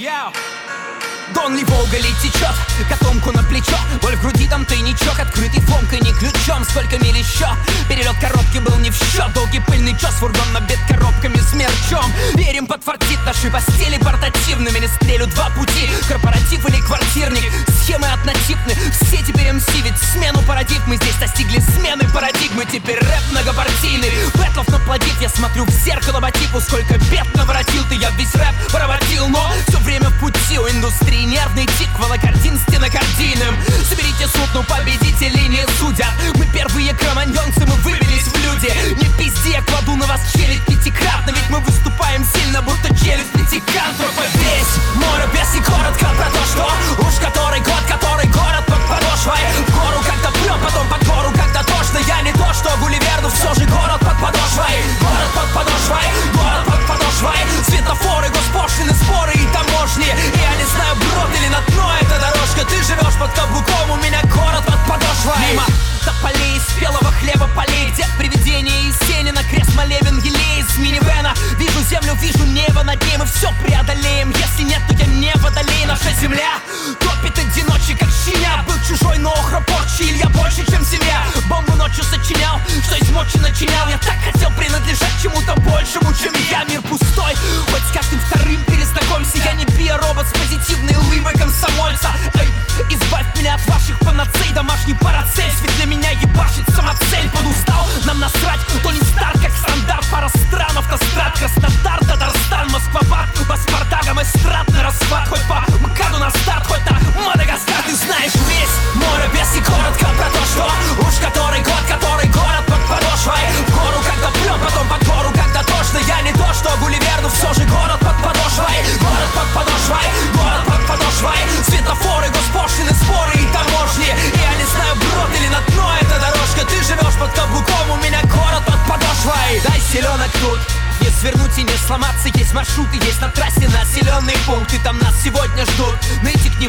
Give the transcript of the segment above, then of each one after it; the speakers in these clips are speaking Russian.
Yeah. Ли Волга течет, котомку на плечо. Боль в груди там тайничок, открытый фомкой не ключом. Сколько миль еще, перелет коробки был не в счет Долгий пыльный час, фургон набит коробками с мерчом. Верим, подфартит наши постели портативными. Не стрелю два пути, корпоратив или квартирник. Схемы однотипны, все теперь МС Ведь смену парадигмы здесь достигли смены парадигмы. Теперь рэп многопартийный, бэтлов наплодит Я смотрю в зеркало по типу, сколько бед наворотил ты. Я весь рэп проводил, но все время в пути. У индустрии и нервный тик волокордин стенокардийным Соберите суд, но победители не судят. Мы первые кроманьонцы, мы выбились в люди. Не пизди, я кладу на вас челюсть пятикратно Ведь мы выступаем сильно, будто челюсть пятикантропа Весь море без и коротко про то, что Уж который год, который город под подошвой. В гору как-то прем, потом под гору как-то тошно Я не то, что Гулливер, но все же город под подошвой. Город под подошвой, город под подошвой. Светофоры, госпошлины, споры и таможни. И я не знаю, брод или на дно эта дорожка. Ты живешь под каблуком, у меня город под подошвой. Мимо тополей, спелого хлеба полей Где привидение из сени на крест молебен елей. Из минивэна Вижу землю, вижу небо над ней Мы все преодолеем, если нет, то я не водолей. Наша земля начинял Я так хотел принадлежать чему-то большему, чем я. Мир пустой, хоть с каждым вторым перезнакомься. Я не биоробот с позитивной улыбой комсомольца. Эй, избавь меня от ваших панацей. Домашний парацель, ведь для меня ебашит самоцель. Подустал, нам насрать, то не старт, как стандарт. Пара стран, автострад, Краснодар, не сломаться. Есть маршруты, есть на трассе населенные пункты Там нас сегодня ждут. Нытик не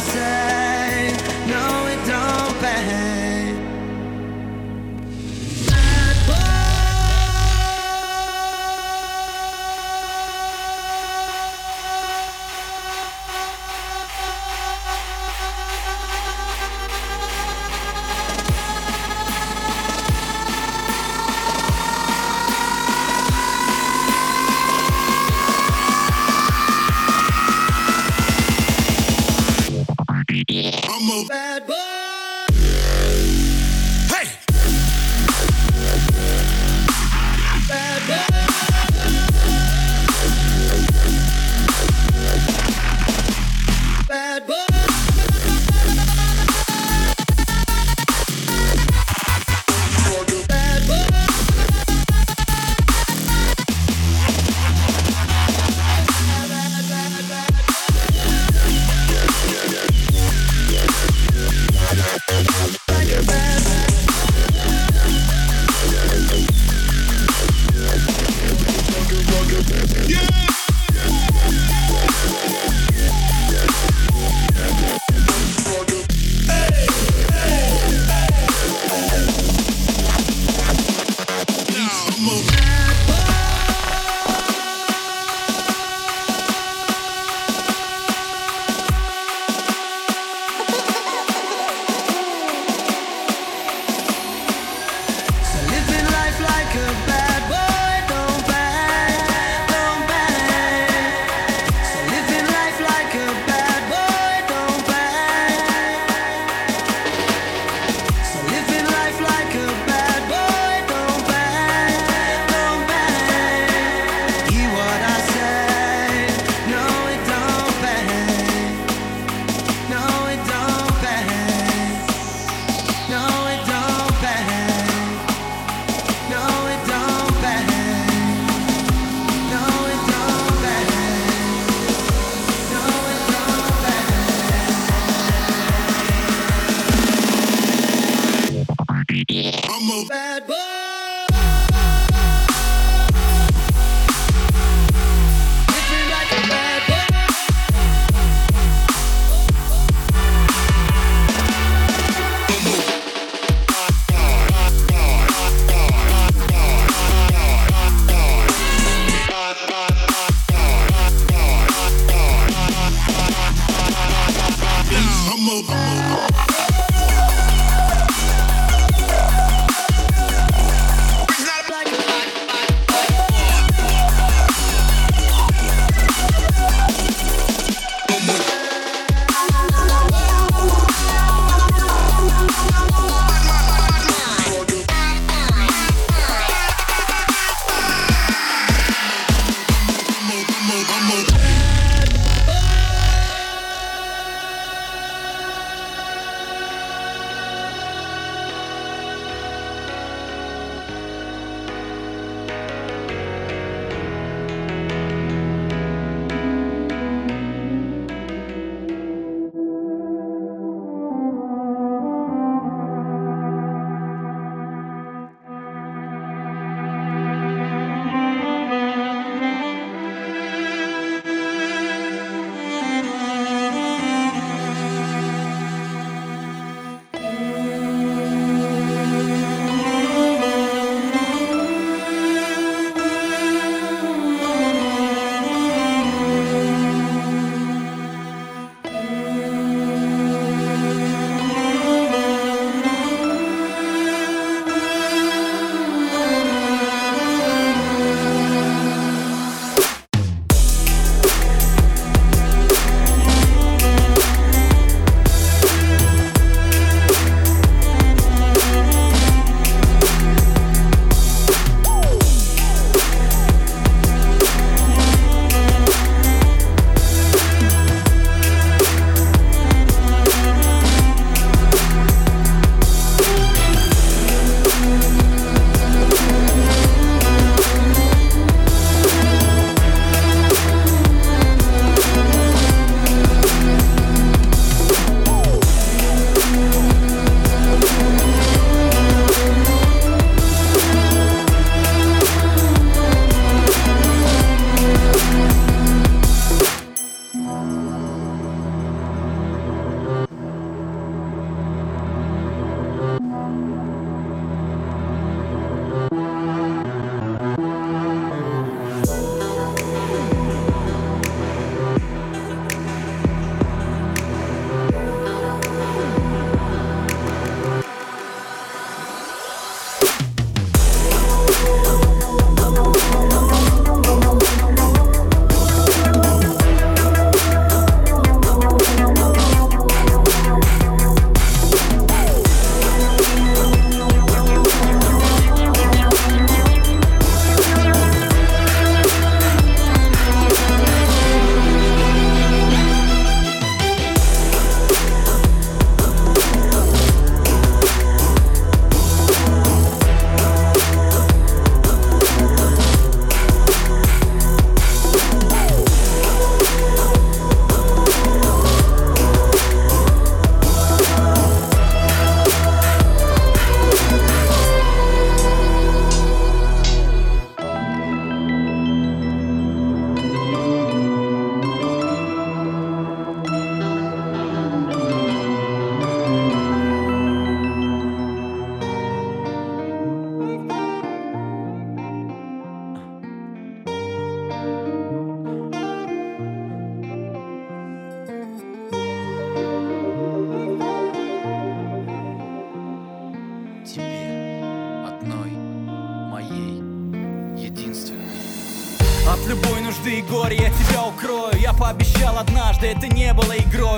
myself.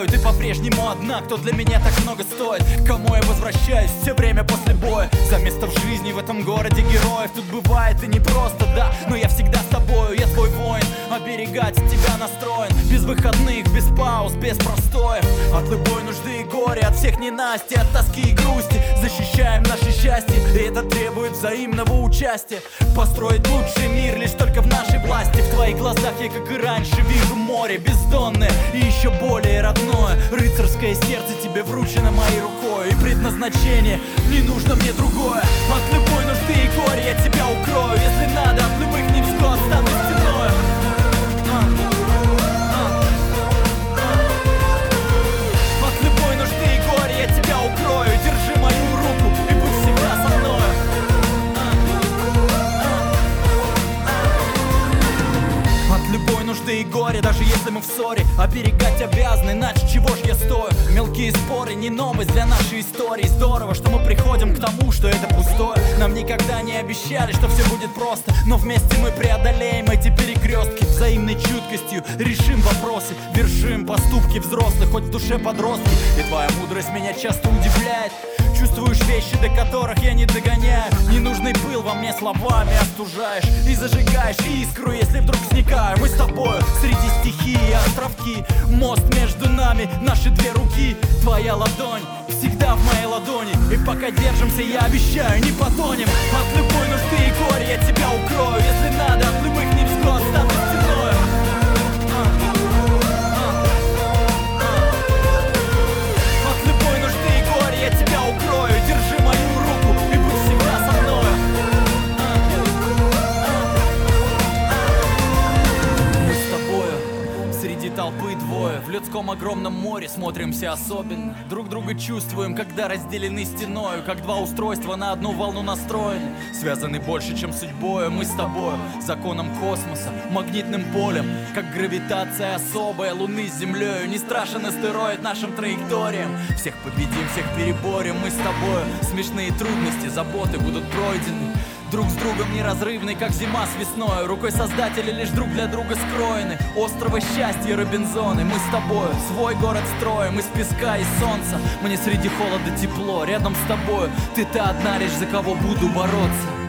Игрою Ты по-прежнему одна, кто для меня так много стоит? Кому я возвращаюсь все время после боя? За место в жизни в этом городе героев Тут бывает и не просто, да. Но я всегда с тобою, я твой воин Оберегать тебя настроен. Без выходных, без пауз, без простоев. От любой нужды и горя, от всех ненасти От тоски и грусти. Защищаем наше счастье И это требует взаимного участия. Построить лучший мир лишь только в нашей власти. В твоих глазах я, как и раньше, вижу море бездонное И еще более родное. Рыцарское сердце тебе вручено моей рукой. И предназначение не нужно мне другое От любой нужды и горя я тебя укрою. Если надо, от любых невзгод и горя, даже если мы в ссоре. Оберегать обязаны, иначе чего ж я стою? Мелкие споры не новость для нашей истории. Здорово, что мы приходим к тому, что это пустое. Нам никогда не обещали, что все будет просто. Но вместе мы преодолеем эти перекрестки Взаимной чуткостью решим вопросы. Вершим поступки взрослых, хоть в душе подростки. И твоя мудрость меня часто удивляет Чувствуешь вещи, до которых я не догоняю Ненужный пыл во мне словами остужаешь. И зажигаешь искру, если вдруг сникаю Мы с тобой среди стихии островки. Мост между нами, наши две руки. Твоя ладонь всегда в моей ладони. И пока держимся, я обещаю, не потонем. От любой нужды и горя я тебя укрою. Если надо, от любых невзгод огромном море смотримся особенно. Друг друга чувствуем, когда разделены стеною Как два устройства на одну волну настроены. Связаны больше, чем судьбою Мы с тобою, законом космоса, магнитным полем Как гравитация особая Луны с Землей Не страшен астероид нашим траекториям. Всех победим, всех переборем Мы с тобою, смешные трудности, заботы будут пройдены Друг с другом неразрывный, как зима с весной. Рукой создателя лишь друг для друга скроены. Острова счастья Робинзоны. Мы с тобою свой город строим Из песка и солнца. Мне среди холода тепло Рядом с тобою. Ты та одна лишь за кого буду бороться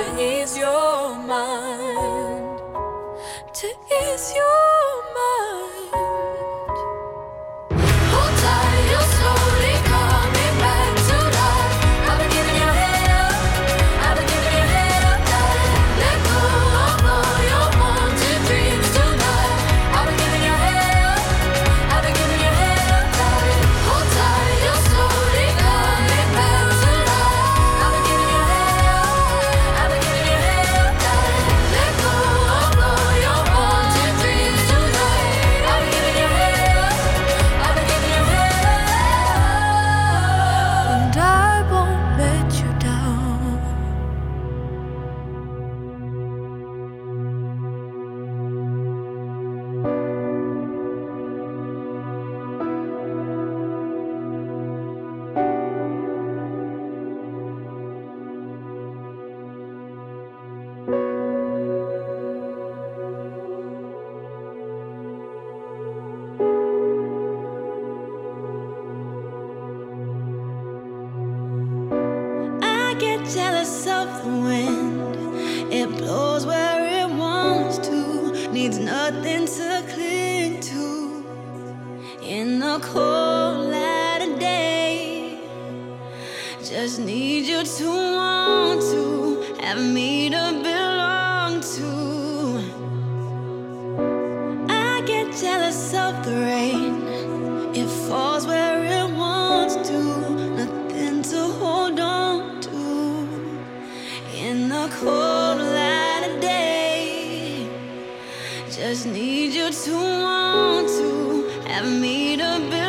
to ease your mind, to ease your cold light of day. Just need you to want to have me to be.